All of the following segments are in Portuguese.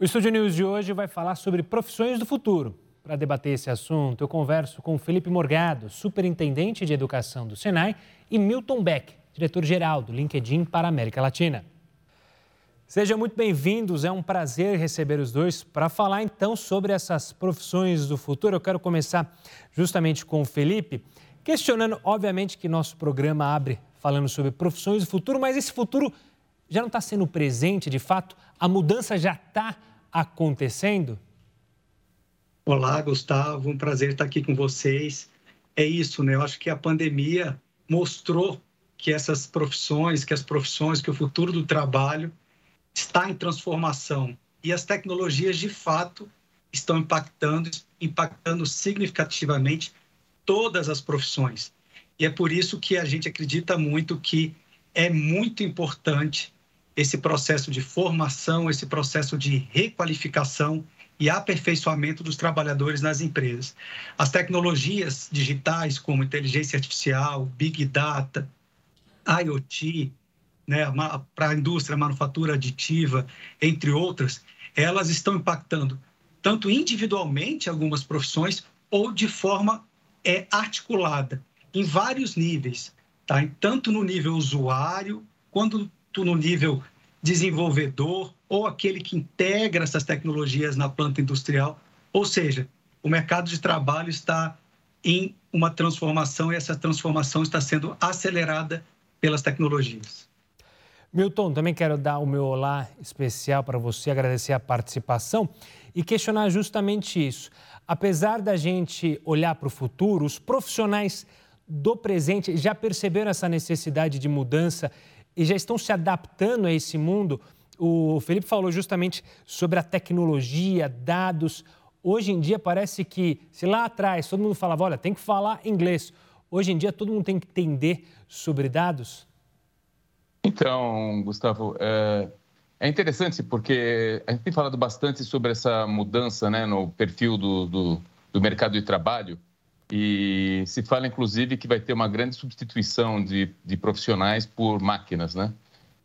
O Estúdio News de hoje vai falar sobre profissões do futuro. Para debater esse assunto, eu converso com Felipe Morgado, superintendente de educação do Senai, e Milton Beck, diretor-geral do LinkedIn para a América Latina. Sejam muito bem-vindos, é um prazer receber os dois para falar então sobre essas profissões do futuro. Eu quero começar justamente com o Felipe, questionando, obviamente, que nosso programa abre falando sobre profissões do futuro, mas esse futuro já não está sendo presente de fato? A mudança já está? Olá, Gustavo, um prazer estar aqui com vocês. É isso, né? Eu acho que a pandemia mostrou que essas profissões, que as profissões, que o futuro do trabalho está em transformação e as tecnologias de fato estão impactando, impactando significativamente todas as profissões. E é por isso que a gente acredita muito que é muito importante esse processo de formação, esse processo de requalificação e aperfeiçoamento dos trabalhadores nas empresas. As tecnologias digitais, como inteligência artificial, big data, IoT, né, para a indústria, manufatura aditiva, entre outras, elas estão impactando tanto individualmente algumas profissões ou de forma é, articulada em vários níveis, tá? tanto no nível usuário quanto no nível desenvolvedor ou aquele que integra essas tecnologias na planta industrial. Ou seja, o mercado de trabalho está em uma transformação e essa transformação está sendo acelerada pelas tecnologias. Milton, também quero dar o meu olá especial para você, agradecer a participação e questionar justamente isso. Apesar da gente olhar para o futuro, os profissionais do presente já perceberam essa necessidade de mudança e já estão se adaptando a esse mundo. O Felipe falou justamente sobre a tecnologia, dados. Hoje em dia parece que, se lá atrás todo mundo falava, olha, tem que falar inglês, hoje em dia todo mundo tem que entender sobre dados? Então, Gustavo, é, é interessante porque a gente tem falado bastante sobre essa mudança né, no perfil do, do, do mercado de trabalho. E se fala, inclusive, que vai ter uma grande substituição de, de profissionais por máquinas, né?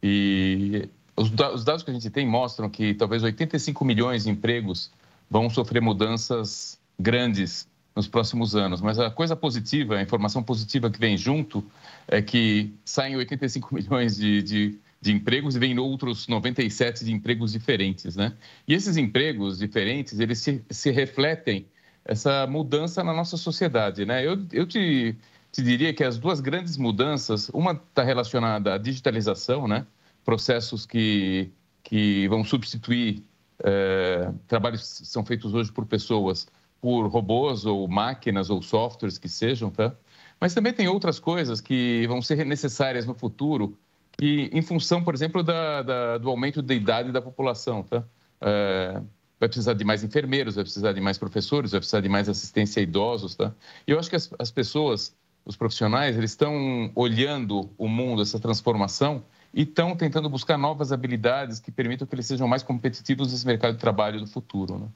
E os, os, dados que a gente tem mostram que talvez 85 milhões de empregos vão sofrer mudanças grandes nos próximos anos. Mas a coisa positiva, a informação positiva que vem junto é que saem 85 milhões de, de, de empregos e vêm outros 97 de empregos diferentes, né? E esses empregos diferentes, eles se, se refletem essa mudança na nossa sociedade. Né? Eu, eu te, te diria que as duas grandes mudanças, uma está relacionada à digitalização, né? processos que, que vão substituir é, trabalhos que são feitos hoje por pessoas, por robôs ou máquinas ou softwares que sejam, tá? Mas também tem outras coisas que vão ser necessárias no futuro, que em função, por exemplo, da, da do aumento da idade da população, tá? É, vai precisar de mais enfermeiros, vai precisar de mais professores, vai precisar de mais assistência a idosos, tá? E eu acho que as, as pessoas, os profissionais, eles estão olhando o mundo, essa transformação, e estão tentando buscar novas habilidades que permitam que eles sejam mais competitivos nesse mercado de trabalho do futuro, né?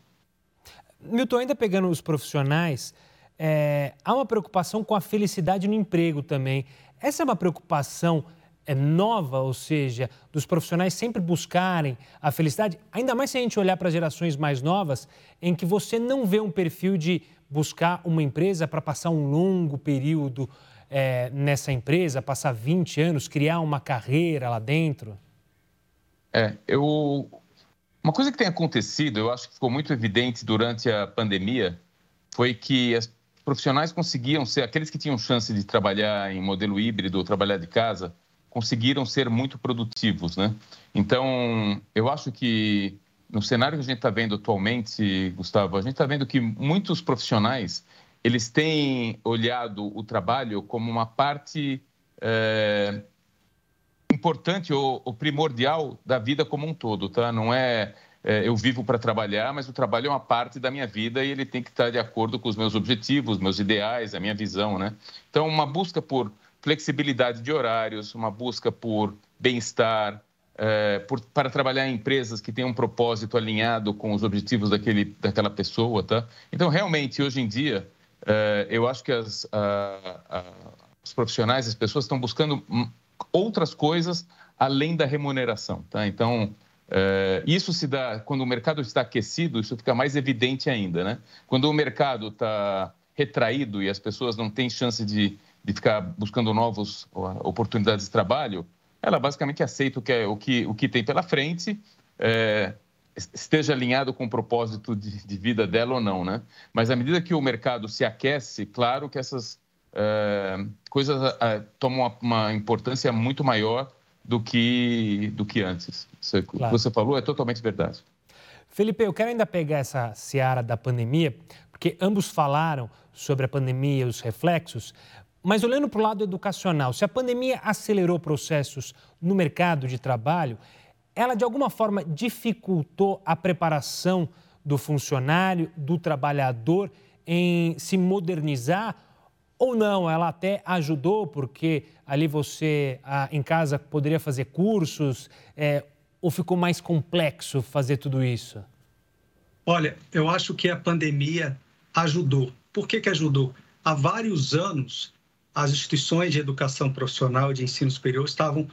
Milton, ainda pegando os profissionais, é, há uma preocupação com a felicidade no emprego também. Essa é uma preocupação nova, ou seja, dos profissionais sempre buscarem a felicidade, ainda mais se a gente olhar para gerações mais novas, em que você não vê um perfil de buscar uma empresa para passar um longo período é, nessa empresa, passar 20 anos, criar uma carreira lá dentro? É, eu. Uma coisa que tem acontecido, eu acho que ficou muito evidente durante a pandemia, foi que as profissionais conseguiam ser aqueles que tinham chance de trabalhar em modelo híbrido ou trabalhar de casa, conseguiram ser muito produtivos, né? Então, eu acho que no cenário que a gente está vendo atualmente, Gustavo, a gente está vendo que muitos profissionais eles têm olhado o trabalho como uma parte é, importante ou, ou, primordial da vida como um todo, tá? Não é, é eu vivo para trabalhar, mas o trabalho é uma parte da minha vida e ele tem que estar de acordo com os meus objetivos, meus ideais, a minha visão, né? Então, uma busca por flexibilidade de horários, uma busca por bem-estar, é, para trabalhar em empresas que têm um propósito alinhado com os objetivos daquele, daquela pessoa, tá? Então, realmente, hoje em dia, é, eu acho que as, os profissionais, as pessoas estão buscando outras coisas além da remuneração, tá? Então, É, isso se dá quando o mercado está aquecido, isso fica mais evidente ainda, né? Quando o mercado está retraído e as pessoas não têm chance de, de ficar buscando novas oportunidades de trabalho, ela basicamente aceita o que, é, o que, o que tem pela frente, é, esteja alinhado com o propósito de, de, vida dela ou não, né? Mas à medida que o mercado se aquece, claro que essas é, coisas é, tomam uma, uma importância muito maior do que, do que antes. Você, claro. O que você falou é totalmente verdade. Felipe, eu quero ainda pegar essa seara da pandemia, porque ambos falaram sobre a pandemia e os reflexos, mas olhando para o lado educacional, se a pandemia acelerou processos no mercado de trabalho, ela de alguma forma dificultou a preparação do funcionário, do trabalhador em se modernizar ou não? Ela até ajudou, porque ali você em casa poderia fazer cursos, é, ou ficou mais complexo fazer tudo isso? Olha, eu acho que a pandemia ajudou. Por que, que ajudou? Há vários anos, as instituições de educação profissional e de ensino superior estavam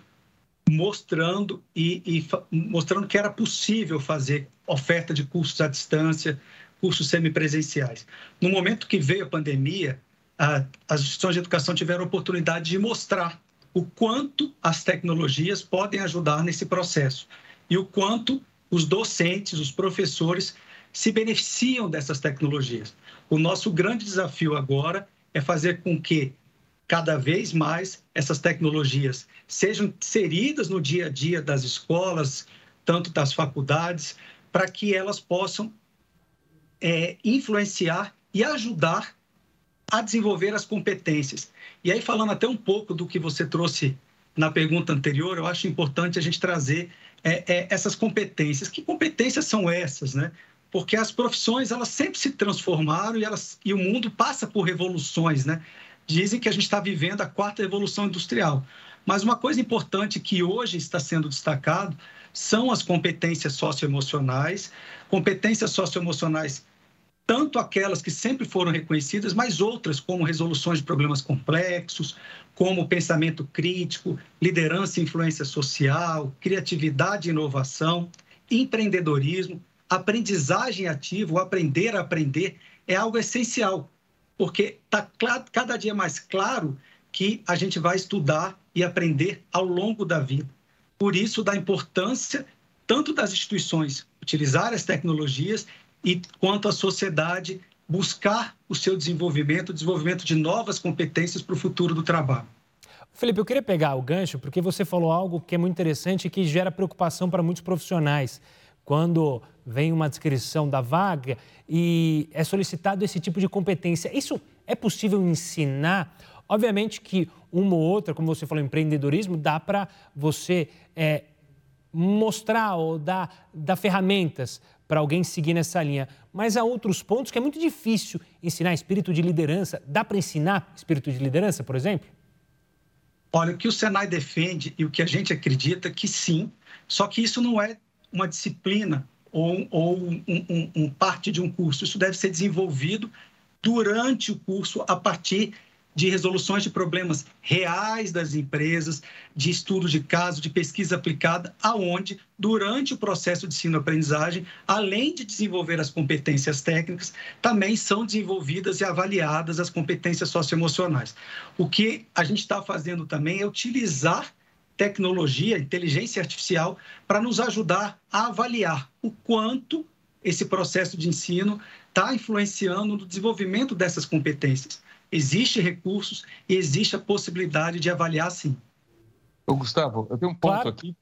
mostrando e, e mostrando que era possível fazer oferta de cursos à distância, cursos semipresenciais. No momento que veio a pandemia, a, as instituições de educação tiveram a oportunidade de mostrar o quanto as tecnologias podem ajudar nesse processo e o quanto os docentes, os professores se beneficiam dessas tecnologias. O nosso grande desafio agora é fazer com que cada vez mais essas tecnologias sejam inseridas no dia a dia das escolas, tanto das faculdades, para que elas possam é, influenciar e ajudar a desenvolver as competências. E aí, falando até um pouco do que você trouxe na pergunta anterior, eu acho importante a gente trazer é, é, essas competências. Que competências são essas, né? Porque as profissões elas sempre se transformaram e, elas, e o mundo passa por revoluções, né? Dizem que a gente está vivendo a quarta revolução industrial. Mas uma coisa importante que hoje está sendo destacado são as competências socioemocionais, competências socioemocionais tanto aquelas que sempre foram reconhecidas, mas outras como resoluções de problemas complexos, como pensamento crítico, liderança e influência social, criatividade e inovação, empreendedorismo, aprendizagem ativa, o aprender a aprender é algo essencial, porque está cada dia mais claro que a gente vai estudar e aprender ao longo da vida. Por isso, da importância tanto das instituições utilizar as tecnologias e quanto à sociedade buscar o seu desenvolvimento, o desenvolvimento de novas competências para o futuro do trabalho. Felipe, eu queria pegar o gancho porque você falou algo que é muito interessante e que gera preocupação para muitos profissionais. Quando vem uma descrição da vaga e é solicitado esse tipo de competência, isso é possível ensinar? Obviamente que uma ou outra, como você falou, empreendedorismo, dá para você é, mostrar ou dar, dar ferramentas para alguém seguir nessa linha. Mas há outros pontos que é muito difícil ensinar espírito de liderança. Dá para ensinar espírito de liderança, por exemplo? Olha, o que o Senai defende e o que a gente acredita que sim, só que isso não é uma disciplina ou, ou um, um, um parte de um curso. Isso deve ser desenvolvido durante o curso a partir de resoluções de problemas reais das empresas, de estudo de caso, de pesquisa aplicada, aonde, durante o processo de ensino-aprendizagem, além de desenvolver as competências técnicas, também são desenvolvidas e avaliadas as competências socioemocionais. O que a gente está fazendo também é utilizar tecnologia, inteligência artificial, para nos ajudar a avaliar o quanto esse processo de ensino está influenciando no desenvolvimento dessas competências. Existem recursos e existe a possibilidade de avaliar sim. Ô, Gustavo, eu tenho um ponto claro. aqui.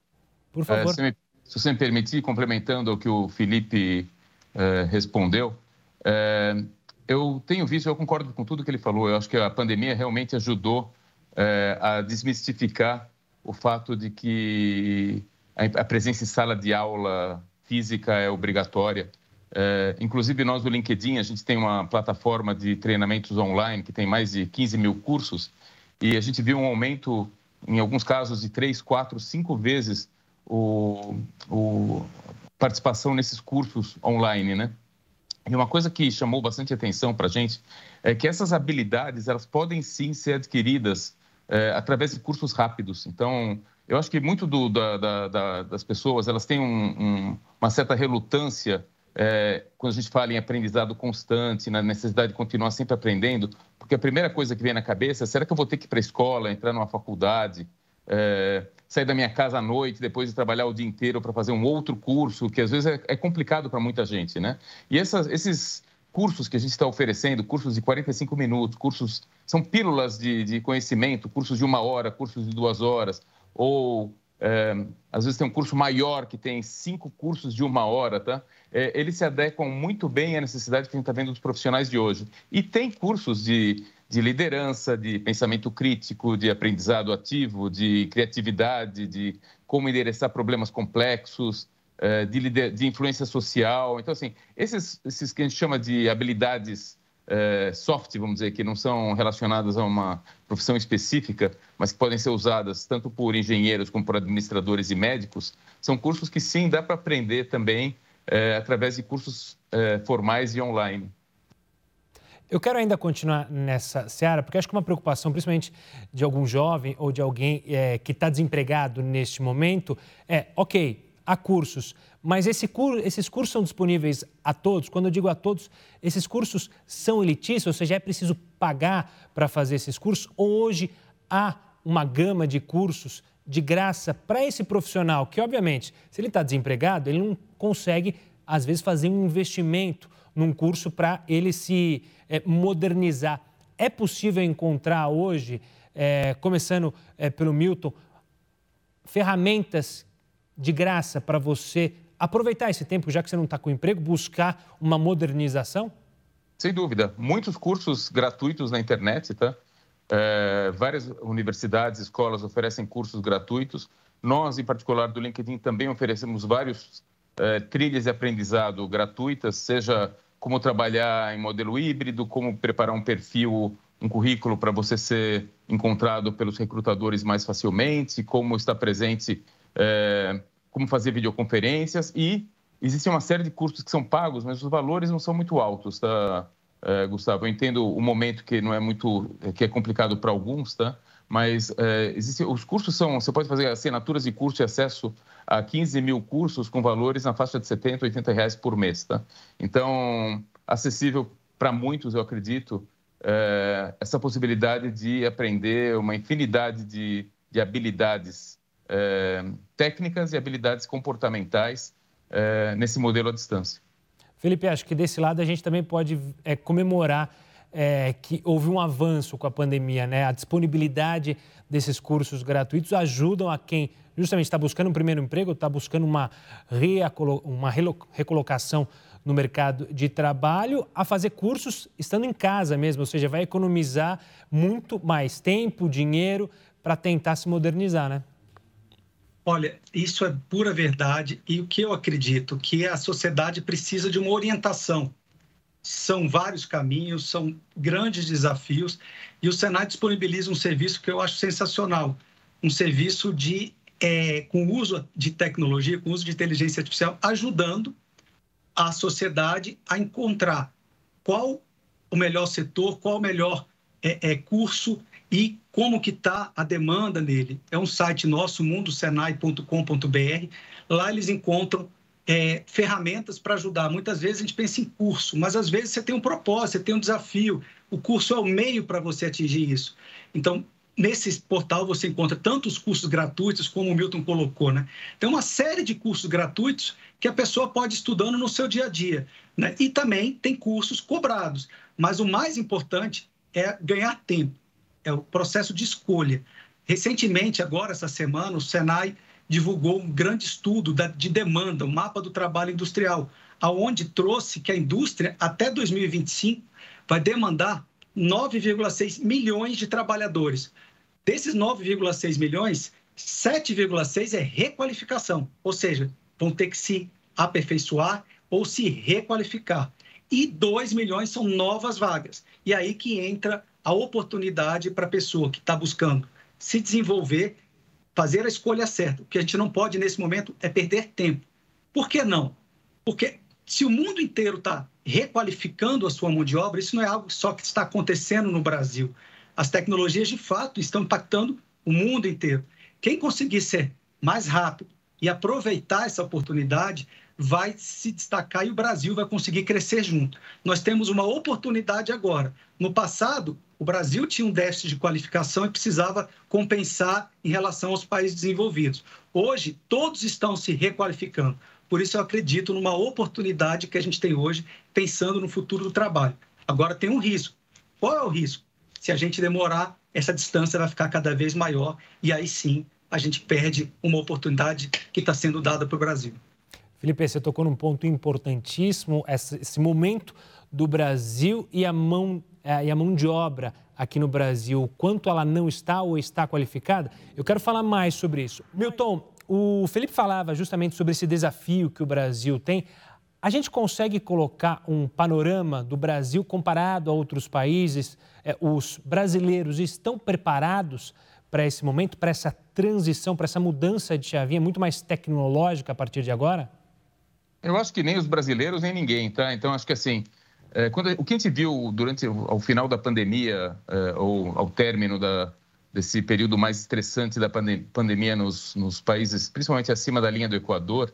Por favor. É, se, me, se, você me permitir, complementando o que o Felipe é, respondeu, é, eu tenho visto, eu concordo com tudo que ele falou, eu acho que a pandemia realmente ajudou é, a desmistificar o fato de que a presença em sala de aula física é obrigatória é, inclusive, nós do LinkedIn, a gente tem uma plataforma de treinamentos online que tem mais de 15 mil cursos e a gente viu um aumento, em alguns casos, de três, quatro, cinco vezes o, o participação nesses cursos online, né? E uma coisa que chamou bastante atenção para a gente é que essas habilidades elas podem sim ser adquiridas é, através de cursos rápidos. Então, eu acho que muito do, da, da, da, das pessoas elas têm um, um, uma certa relutância é, quando a gente fala em aprendizado constante, na necessidade de continuar sempre aprendendo, porque a primeira coisa que vem na cabeça é: será que eu vou ter que ir para a escola, entrar numa faculdade, é, sair da minha casa à noite, depois de trabalhar o dia inteiro para fazer um outro curso, que às vezes é, é complicado para muita gente, né? E essas, esses cursos que a gente está oferecendo, cursos de 45 minutos, cursos são pílulas de, de conhecimento, cursos de uma hora, cursos de duas horas, ou é, às vezes tem um curso maior que tem cinco cursos de uma hora, tá? É, eles se adequam muito bem à necessidade que a gente está vendo dos profissionais de hoje. E tem cursos de, de liderança, de pensamento crítico, de aprendizado ativo, de criatividade, de como endereçar problemas complexos, é, de, de influência social. Então, assim, esses, esses que a gente chama de habilidades é, soft, vamos dizer, que não são relacionadas a uma profissão específica, mas que podem ser usadas tanto por engenheiros como por administradores e médicos, são cursos que sim dá para aprender também é, através de cursos é, formais e online. Eu quero ainda continuar nessa seara, porque acho que uma preocupação, principalmente de algum jovem ou de alguém é, que está desempregado neste momento, é: ok, há cursos, mas esse esses cursos são disponíveis a todos? Quando eu digo a todos, esses cursos são elitistas, ou seja, é preciso pagar para fazer esses cursos? Ou hoje há uma gama de cursos de graça para esse profissional que, obviamente, se ele está desempregado, ele não consegue, às vezes, fazer um investimento num curso para ele se é, modernizar. É possível encontrar hoje, é, começando é, pelo Milton, ferramentas de graça para você aproveitar esse tempo, já que você não está com emprego, buscar uma modernização? Sem dúvida. Muitos cursos gratuitos na internet, tá? É, várias universidades, escolas oferecem cursos gratuitos. Nós, em particular, do LinkedIn, também oferecemos vários é, trilhas de aprendizado gratuitas, seja como trabalhar em modelo híbrido, como preparar um perfil, um currículo para você ser encontrado pelos recrutadores mais facilmente, como estar presente é, como fazer videoconferências e existe uma série de custos que são pagos, mas os valores não são muito altos, tá, é, Gustavo? Eu entendo o momento que não é muito, que é complicado para alguns, tá? Mas é, existe, os cursos são, você pode fazer assinaturas de curso e acesso a 15 mil cursos com valores na faixa de 70, 80 reais por mês, tá? Então, acessível para muitos, eu acredito, é, essa possibilidade de aprender uma infinidade de, de habilidades é, técnicas e habilidades comportamentais é, nesse modelo à distância. Felipe, acho que desse lado a gente também pode é, comemorar é, que houve um avanço com a pandemia, né? A disponibilidade desses cursos gratuitos ajudam a quem justamente está buscando um primeiro emprego, está buscando uma, uma recolocação no mercado de trabalho, a fazer cursos estando em casa mesmo, ou seja, vai economizar muito mais tempo, dinheiro para tentar se modernizar, né? Olha, isso é pura verdade e o que eu acredito que a sociedade precisa de uma orientação. São vários caminhos, são grandes desafios e o Senai disponibiliza um serviço que eu acho sensacional, um serviço de é, com uso de tecnologia, com uso de inteligência artificial, ajudando a sociedade a encontrar qual o melhor setor, qual o melhor é, é, curso e como que está a demanda nele. É um site nosso, mundosenai.com.br. Lá eles encontram é, ferramentas para ajudar. Muitas vezes a gente pensa em curso, mas às vezes você tem um propósito, você tem um desafio. O curso é o meio para você atingir isso. Então, nesse portal você encontra tantos cursos gratuitos, como o Milton colocou, né? Tem uma série de cursos gratuitos que a pessoa pode ir estudando no seu dia a dia. Né? E também tem cursos cobrados. Mas o mais importante é ganhar tempo é o processo de escolha. Recentemente, agora, essa semana, o Senai divulgou um grande estudo de demanda, o um mapa do trabalho industrial, aonde trouxe que a indústria, até 2025, vai demandar 9,6 milhões de trabalhadores. Desses 9,6 milhões, 7,6 é requalificação, ou seja, vão ter que se aperfeiçoar ou se requalificar. E 2 milhões são novas vagas. E aí que entra a oportunidade para a pessoa que está buscando se desenvolver, fazer a escolha certa. O que a gente não pode nesse momento é perder tempo. Por que não? Porque se o mundo inteiro está requalificando a sua mão de obra, isso não é algo só que está acontecendo no Brasil. As tecnologias, de fato, estão impactando o mundo inteiro. Quem conseguir ser mais rápido e aproveitar essa oportunidade vai se destacar e o Brasil vai conseguir crescer junto. Nós temos uma oportunidade agora. No passado, o Brasil tinha um déficit de qualificação e precisava compensar em relação aos países desenvolvidos. Hoje, todos estão se requalificando. Por isso, eu acredito numa oportunidade que a gente tem hoje, pensando no futuro do trabalho. Agora, tem um risco. Qual é o risco? Se a gente demorar, essa distância vai ficar cada vez maior e aí sim a gente perde uma oportunidade que está sendo dada para o Brasil. Felipe, você tocou num ponto importantíssimo, esse momento do Brasil e a mão, é, e a mão de obra aqui no Brasil, quanto ela não está ou está qualificada. Eu quero falar mais sobre isso. Milton, o Felipe falava justamente sobre esse desafio que o Brasil tem. A gente consegue colocar um panorama do Brasil comparado a outros países? É, os brasileiros estão preparados para esse momento, para essa transição, para essa mudança de chavinha muito mais tecnológica a partir de agora? Eu acho que nem os brasileiros, nem ninguém, tá? Então, acho que assim, é, quando, o que a gente viu durante ao final da pandemia, é, ou ao término da, desse período mais estressante da pandem pandemia nos, nos, países, principalmente acima da linha do Equador,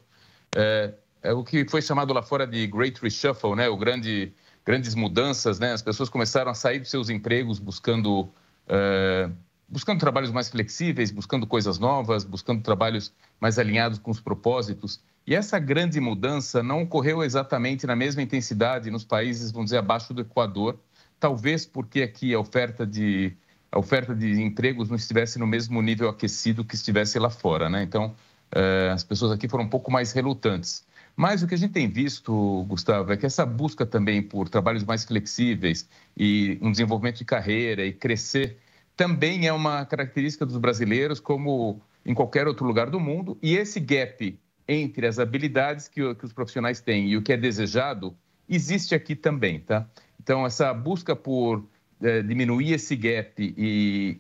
é, é, o que foi chamado lá fora de Great Reshuffle, né? O grande, grandes mudanças, né? As pessoas começaram a sair dos seus empregos buscando é, buscando trabalhos mais flexíveis, buscando coisas novas, buscando trabalhos mais alinhados com os propósitos. E essa grande mudança não ocorreu exatamente na mesma intensidade nos países, vamos dizer, abaixo do Equador, talvez porque aqui a oferta de, a oferta de empregos não estivesse no mesmo nível aquecido que estivesse lá fora, né? Então, eh, as pessoas aqui foram um pouco mais relutantes. Mas o que a gente tem visto, Gustavo, é que essa busca também por trabalhos mais flexíveis e um desenvolvimento de carreira e crescer também é uma característica dos brasileiros, como em qualquer outro lugar do mundo. E esse gap entre as habilidades que, que os profissionais têm e o que é desejado existe aqui também, tá? Então, essa busca por é, diminuir esse gap e,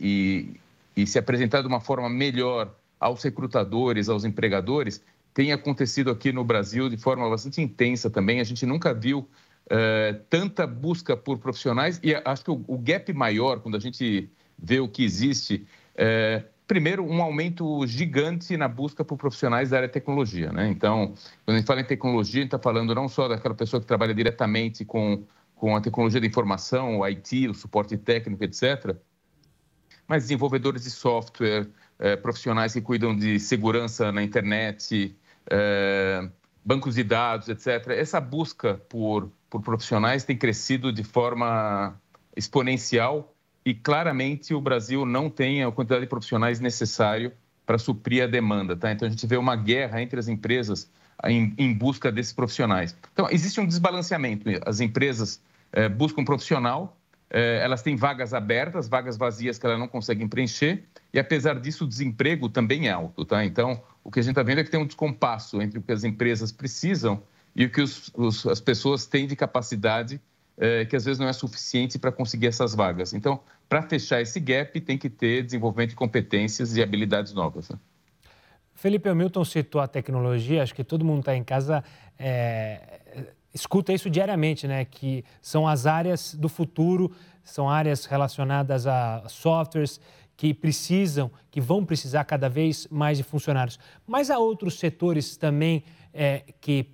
e, e se apresentar de uma forma melhor aos recrutadores, aos empregadores, tem acontecido aqui no Brasil de forma bastante intensa também. A gente nunca viu é, tanta busca por profissionais e acho que o, o, gap maior, quando a gente vê o que existe, é, primeiro, um aumento gigante na busca por profissionais da área de tecnologia. Né? Então, quando a gente fala em tecnologia, a gente está falando não só daquela pessoa que trabalha diretamente com, com a tecnologia da informação, o IT, o suporte técnico, etc., mas desenvolvedores de software, eh, profissionais que cuidam de segurança na internet, eh, bancos de dados, etc. Essa busca por, por profissionais tem crescido de forma exponencial e claramente o Brasil não tem a quantidade de profissionais necessário para suprir a demanda, tá? Então a gente vê uma guerra entre as empresas em, em busca desses profissionais. Então existe um desbalanceamento. As empresas é, buscam profissional, é, elas têm vagas abertas, vagas vazias que elas não conseguem preencher e apesar disso o desemprego também é alto, tá? Então o que a gente está vendo é que tem um descompasso entre o que as empresas precisam e o que os, os, as pessoas têm de capacidade é, que às vezes não é suficiente para conseguir essas vagas. Então, para fechar esse gap, tem que ter desenvolvimento de competências e habilidades novas. Né? Felipe Hamilton citou a tecnologia, acho que todo mundo está em casa é, escuta isso diariamente, né? Que são as áreas do futuro, são áreas relacionadas a softwares que precisam, que vão precisar cada vez mais de funcionários. Mas há outros setores também é, que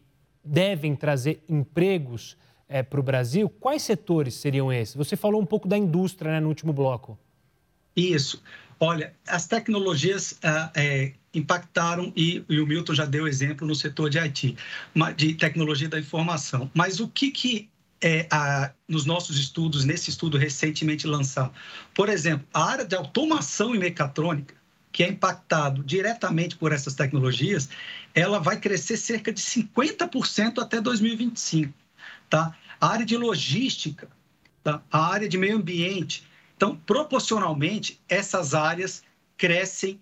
devem trazer empregos é, para o Brasil, quais setores seriam esses? Você falou um pouco da indústria né, no último bloco. Isso. Olha, as tecnologias ah, é, impactaram, e, e, o Milton já deu exemplo no setor de IT, de tecnologia da informação. Mas o que, que é, a, nos nossos estudos, nesse estudo recentemente lançado, por exemplo, a área de automação e mecatrônica, que é impactado diretamente por essas tecnologias, ela vai crescer cerca de 50% até 2025 tá? a área de logística, tá? a área de meio ambiente. Então, proporcionalmente, essas áreas crescem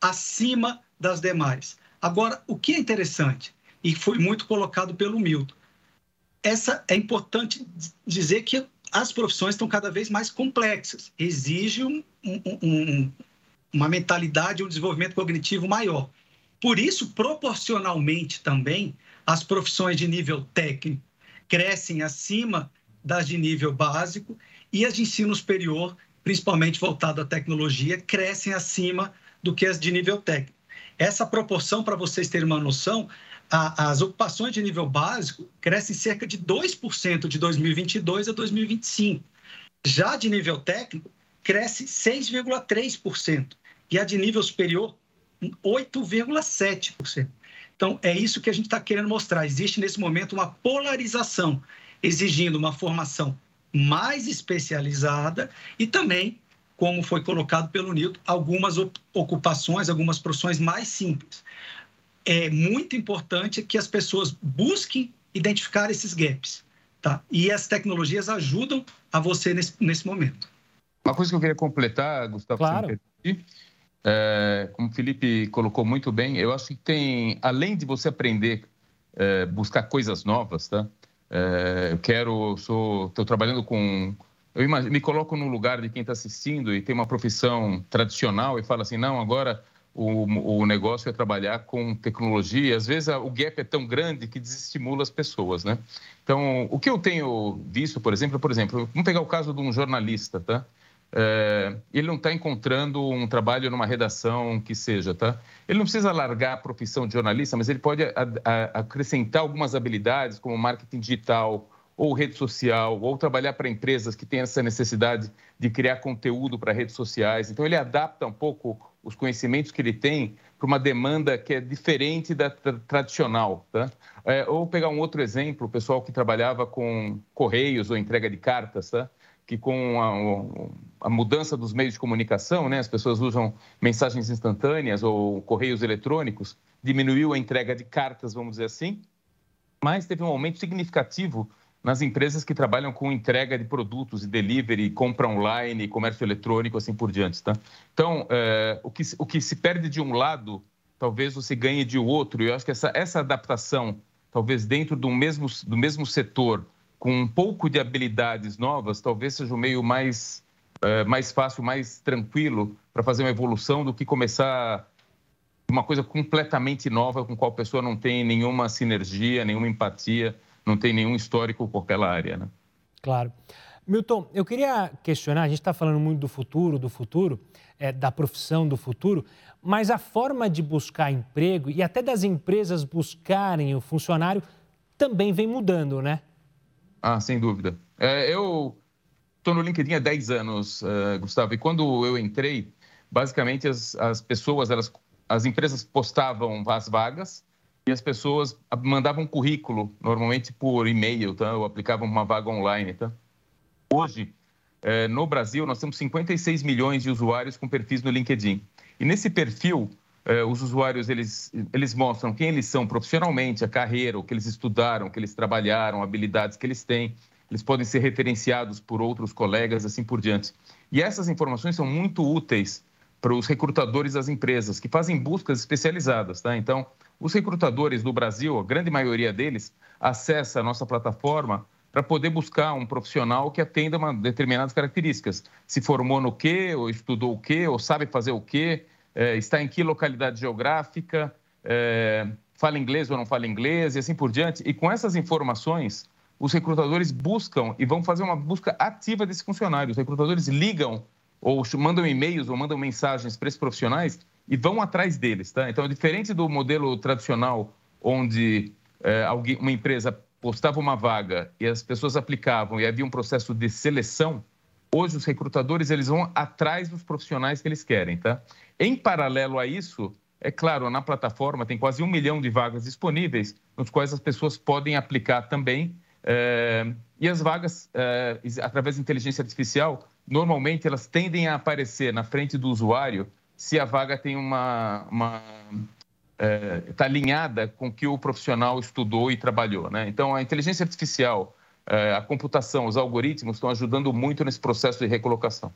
acima das demais. Agora, o que é interessante, e foi muito colocado pelo Milton, essa é importante dizer que as profissões estão cada vez mais complexas, exige um, um, um, uma mentalidade, um desenvolvimento cognitivo maior. Por isso, proporcionalmente também, as profissões de nível técnico crescem acima das de nível básico e as de ensino superior principalmente voltado à tecnologia, crescem acima do que as de nível técnico. Essa proporção, para vocês terem uma noção, a, as ocupações de nível básico crescem cerca de 2% de 2022 a 2025. Já de nível técnico, cresce 6,3%. E a de nível superior, 8,7%. Então, é isso que a gente está querendo mostrar. Existe, nesse momento, uma polarização, exigindo uma formação mais especializada e também, como foi colocado pelo Nilton, algumas ocupações, algumas profissões mais simples. É muito importante que as pessoas busquem identificar esses gaps. Tá? E as tecnologias ajudam a você nesse, nesse momento. Uma coisa que eu queria completar, Gustavo, claro. É, como o Felipe colocou muito bem, eu acho que tem, além de você aprender, é, buscar coisas novas, tá? É, eu quero, estou trabalhando com, eu imagino, me coloco no lugar de quem está assistindo e tem uma profissão tradicional e fala assim, não, agora o, o negócio é trabalhar com tecnologia. Às vezes o gap é tão grande que desestimula as pessoas, né? Então, o que eu tenho visto, por exemplo, por exemplo, vamos pegar o caso de um jornalista, tá? É, ele não está encontrando um trabalho numa redação que seja, tá? Ele não precisa largar a profissão de jornalista, mas ele pode a, a, acrescentar algumas habilidades, como marketing digital, ou rede social, ou trabalhar para empresas que têm essa necessidade de criar conteúdo para redes sociais. Então, ele adapta um pouco os conhecimentos que ele tem para uma demanda que é diferente da tradicional. Tá? É, ou pegar um outro exemplo, o pessoal que trabalhava com correios ou entrega de cartas, tá? Que com a, a, mudança dos meios de comunicação, né, as pessoas usam mensagens instantâneas ou correios eletrônicos, diminuiu a entrega de cartas, vamos dizer assim, mas teve um aumento significativo nas empresas que trabalham com entrega de produtos e delivery, compra online, comércio eletrônico, assim por diante, tá? Então, é, o, que, o que se perde de um lado, talvez você ganhe de outro. E eu acho que essa, essa adaptação, talvez dentro do mesmo, do mesmo setor, com um pouco de habilidades novas, talvez seja o meio mais, é, mais fácil, mais tranquilo para fazer uma evolução do que começar uma coisa completamente nova com qual a pessoa não tem nenhuma sinergia, nenhuma empatia, não tem nenhum histórico por aquela área. Né? Claro. Milton, eu queria questionar, a gente está falando muito do futuro, do futuro, é, da profissão do futuro, mas a forma de buscar emprego e até das empresas buscarem o funcionário também vem mudando, né? Ah, sem dúvida. É, eu estou no LinkedIn há 10 anos, uh, Gustavo, e quando eu entrei, basicamente as, as pessoas, elas, as empresas postavam as vagas e as pessoas mandavam currículo, normalmente por e-mail, tá? ou aplicavam uma vaga online. Tá? Hoje, é, no Brasil, nós temos 56 milhões de usuários com perfis no LinkedIn. E nesse perfil, os usuários eles, eles mostram quem eles são profissionalmente, a carreira, o que eles estudaram, o que eles trabalharam, habilidades que eles têm. Eles podem ser referenciados por outros colegas, assim por diante. E essas informações são muito úteis para os recrutadores das empresas, que fazem buscas especializadas. Tá? Então, os recrutadores do Brasil, a grande maioria deles, acessa a nossa plataforma para poder buscar um profissional que atenda uma determinadas características. Se formou no quê, ou estudou o quê, ou sabe fazer o quê, é, está em que localidade geográfica, é, fala inglês ou não fala inglês, e assim por diante. E com essas informações, os recrutadores buscam e vão fazer uma busca ativa desse funcionário. Os recrutadores ligam ou mandam e-mails ou mandam mensagens para esses profissionais e vão atrás deles, tá? Então, diferente do modelo tradicional, onde é, alguém, uma empresa postava uma vaga e as pessoas aplicavam e havia um processo de seleção, hoje os recrutadores eles vão atrás dos profissionais que eles querem, tá? Em paralelo a isso, é claro, na plataforma tem quase um milhão de vagas disponíveis, nos quais as pessoas podem aplicar também. É, e as vagas, é, através da inteligência artificial, normalmente elas tendem a aparecer na frente do usuário se a vaga tem uma, uma está é, alinhada com o que o profissional estudou e trabalhou. Né? Então, a inteligência artificial, a computação, os algoritmos estão ajudando muito nesse processo de recolocação.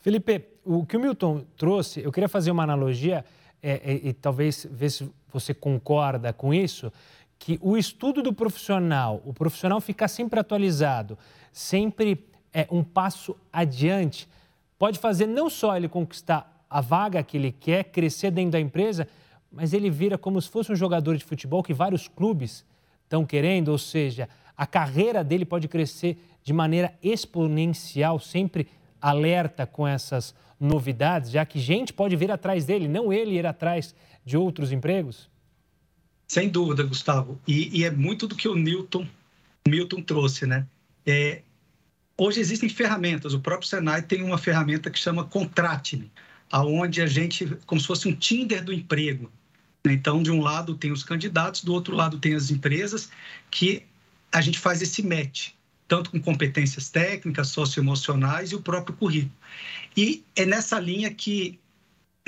Felipe, o que o Milton trouxe, eu queria fazer uma analogia é, é, e talvez ver se você concorda com isso, que o estudo do profissional, o profissional ficar sempre atualizado, sempre é, um passo adiante, pode fazer não só ele conquistar a vaga que ele quer, crescer dentro da empresa, mas ele vira como se fosse um jogador de futebol que vários clubes estão querendo, ou seja, a carreira dele pode crescer de maneira exponencial, sempre alerta com essas novidades, já que gente pode vir atrás dele, não ele ir atrás de outros empregos? Sem dúvida, Gustavo. E, e é muito do que o Newton, Milton trouxe, né? É, hoje existem ferramentas. O próprio Senai tem uma ferramenta que chama Contrate-me, aonde a gente, como se fosse um Tinder do emprego. Então, de um lado tem os candidatos, do outro lado tem as empresas, que a gente faz esse match, tanto com competências técnicas, socioemocionais e o próprio currículo. E é nessa linha que,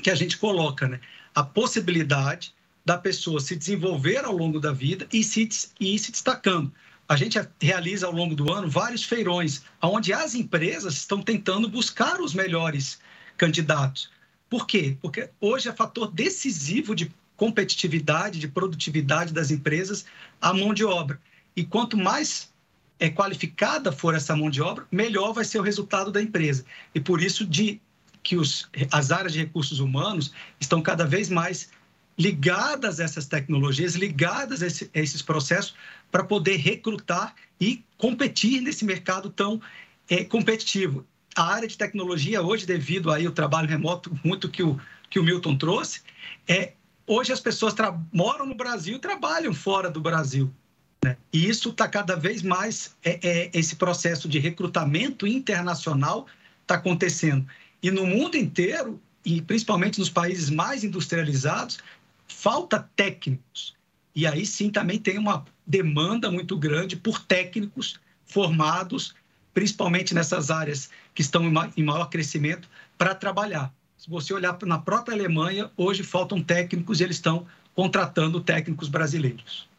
que a gente coloca né? a possibilidade da pessoa se desenvolver ao longo da vida e se, e ir se destacando. A gente realiza ao longo do ano vários feirões, onde as empresas estão tentando buscar os melhores candidatos. Por quê? Porque hoje é fator decisivo de competitividade, de produtividade das empresas a mão de obra. E quanto mais é, qualificada for essa mão de obra, melhor vai ser o resultado da empresa. E por isso de que os, as áreas de recursos humanos estão cada vez mais ligadas a essas tecnologias, ligadas a, esse, a esses processos, para poder recrutar e competir nesse mercado tão é, competitivo. A área de tecnologia hoje, devido aí ao trabalho remoto, muito que o, que o Milton trouxe, é hoje as pessoas moram no Brasil e trabalham fora do Brasil. Né? E isso está cada vez mais, é, é, esse processo de recrutamento internacional está acontecendo. E no mundo inteiro, e principalmente nos países mais industrializados, falta técnicos. E aí sim também tem uma demanda muito grande por técnicos formados, principalmente nessas áreas que estão em maior crescimento, para trabalhar. Se você olhar na própria Alemanha, hoje faltam técnicos e eles estão contratando técnicos brasileiros.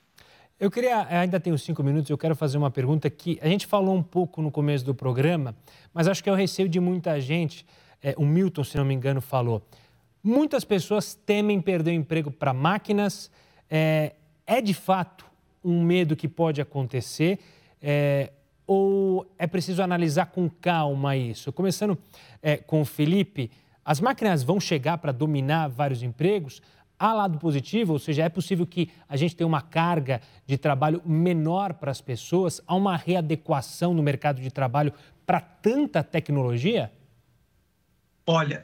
Eu queria, ainda tenho cinco minutos, eu quero fazer uma pergunta que a gente falou um pouco no começo do programa, mas acho que é o receio de muita gente. É, o Milton, se não me engano, falou. Muitas pessoas temem perder o emprego para máquinas. É, é, de fato um medo que pode acontecer? É, ou é preciso analisar com calma isso? Começando é, com o Felipe, as máquinas vão chegar para dominar vários empregos? Há lado positivo, ou seja, é possível que a gente tenha uma carga de trabalho menor para as pessoas? Há uma readequação no mercado de trabalho para tanta tecnologia? Olha,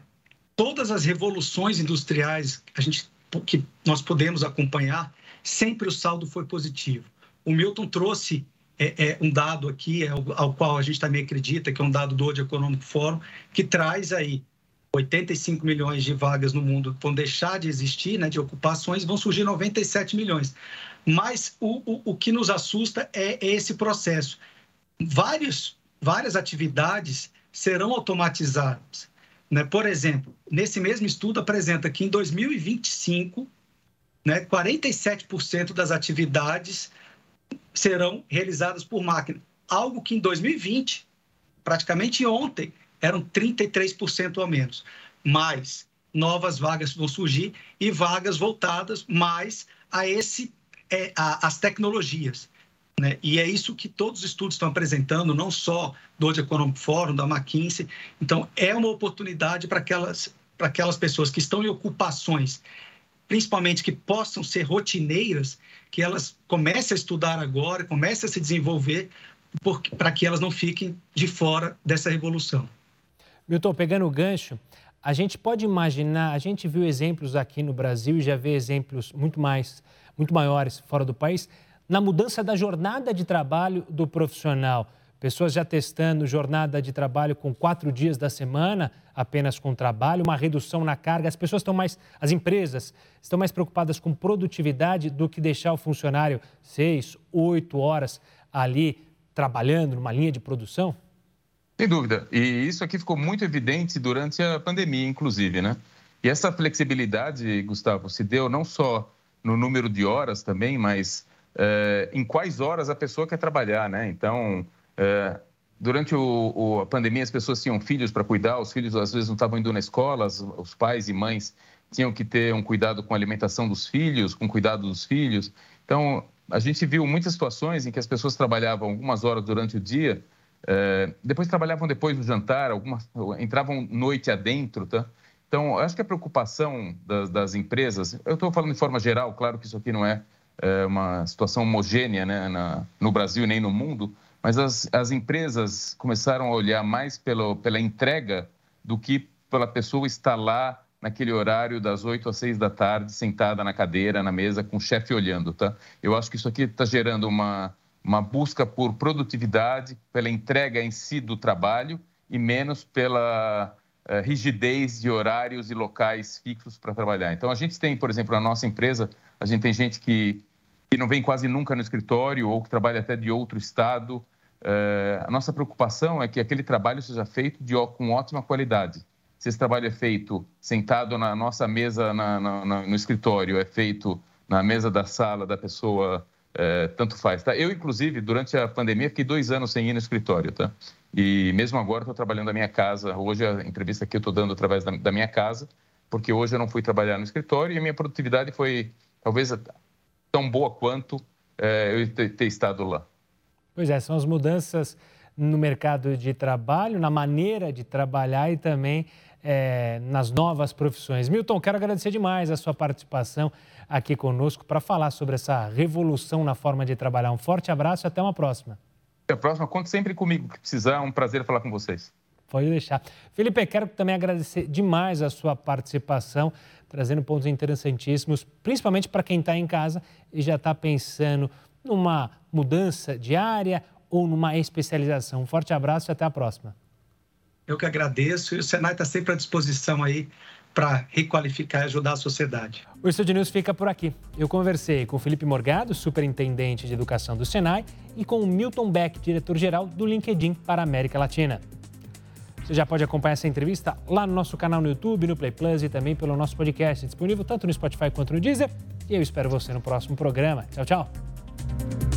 todas as revoluções industriais a gente, que nós podemos acompanhar, sempre o saldo foi positivo. O Milton trouxe é, é, um dado aqui, é, ao, qual a gente também acredita, que é um dado do World Economic Forum, que traz aí 85 milhões de vagas no mundo vão deixar de existir, né, de ocupações, vão surgir 97 milhões. Mas o, o, o que nos assusta é esse processo. Vários, várias atividades serão automatizadas. Né? Por exemplo, nesse mesmo estudo apresenta que em 2025, né, 47% das atividades serão realizadas por máquina. Algo que em 2020, praticamente ontem, eram 33% a menos. Mas novas vagas vão surgir e vagas voltadas mais a esse é, a, as tecnologias. Né? E é isso que todos os estudos estão apresentando, não só do World Economic Forum, da McKinsey. Então, é uma oportunidade para aquelas, para aquelas pessoas que estão em ocupações, principalmente que possam ser rotineiras, que elas comecem a estudar agora, comecem a se desenvolver, para que elas não fiquem de fora dessa revolução. Milton, pegando o gancho, a gente pode imaginar, a gente viu exemplos aqui no Brasil e já vê exemplos muito mais, muito maiores fora do país, na mudança da jornada de trabalho do profissional. Pessoas já testando jornada de trabalho com quatro dias da semana, apenas com trabalho, uma redução na carga. As pessoas estão mais, as empresas estão mais preocupadas com produtividade do que deixar o funcionário seis, oito horas ali trabalhando numa linha de produção? Sem dúvida. E isso aqui ficou muito evidente durante a pandemia, inclusive, né? E essa flexibilidade, Gustavo, se deu não só no número de horas também, mas é, em quais horas a pessoa quer trabalhar, né? Então, é, durante o, o, a pandemia, as pessoas tinham filhos para cuidar, os filhos às vezes não estavam indo na escola, os, os pais e mães tinham que ter um cuidado com a alimentação dos filhos, com o cuidado dos filhos. Então, a gente viu muitas situações em que as pessoas trabalhavam algumas horas durante o dia é, depois trabalhavam depois do jantar, algumas entravam noite adentro, tá? Então, acho que a preocupação das, das empresas, eu estou falando de forma geral, claro que isso aqui não é, é uma situação homogênea né, na, no Brasil nem no mundo, mas as, as empresas começaram a olhar mais pelo, pela entrega do que pela pessoa estar lá naquele horário das 8 às 6 da tarde, sentada na cadeira, na mesa, com o chefe olhando, tá? Eu acho que isso aqui está gerando uma, uma busca por produtividade, pela entrega em si do trabalho e menos pela uh, rigidez de horários e locais fixos para trabalhar. Então, a gente tem, por exemplo, na nossa empresa, a gente tem gente que, que não vem quase nunca no escritório ou que trabalha até de outro estado. Uh, a nossa preocupação é que aquele trabalho seja feito de, com ótima qualidade se esse trabalho é feito sentado na nossa mesa na, na, no escritório, é feito na mesa da sala da pessoa, é, tanto faz. Tá? Eu, inclusive, durante a pandemia, fiquei dois anos sem ir no escritório, tá? E mesmo agora estou trabalhando da minha casa. Hoje a entrevista aqui eu estou dando através da, da, minha casa, porque hoje eu não fui trabalhar no escritório e a minha produtividade foi talvez tão boa quanto é, eu ter, ter estado lá. Pois é, são as mudanças no mercado de trabalho, na maneira de trabalhar e também é, nas novas profissões. Milton, quero agradecer demais a sua participação aqui conosco para falar sobre essa revolução na forma de trabalhar. Um forte abraço e até uma próxima. Até a próxima. Conte sempre comigo que precisar. É um prazer falar com vocês. Pode deixar. Felipe, quero também agradecer demais a sua participação, trazendo pontos interessantíssimos, principalmente para quem está em casa e já está pensando numa mudança diária ou numa especialização. Um forte abraço e até a próxima. Eu que agradeço e o Senai está sempre à disposição aí para requalificar e ajudar a sociedade. O Estúdio News fica por aqui. Eu conversei com o Felipe Morgado, superintendente de educação do Senai, e com o Milton Beck, diretor-geral do LinkedIn para a América Latina. Você já pode acompanhar essa entrevista lá no nosso canal no YouTube, no Play Plus e também pelo nosso podcast, disponível tanto no Spotify quanto no Deezer. E eu espero você no próximo programa. Tchau, tchau.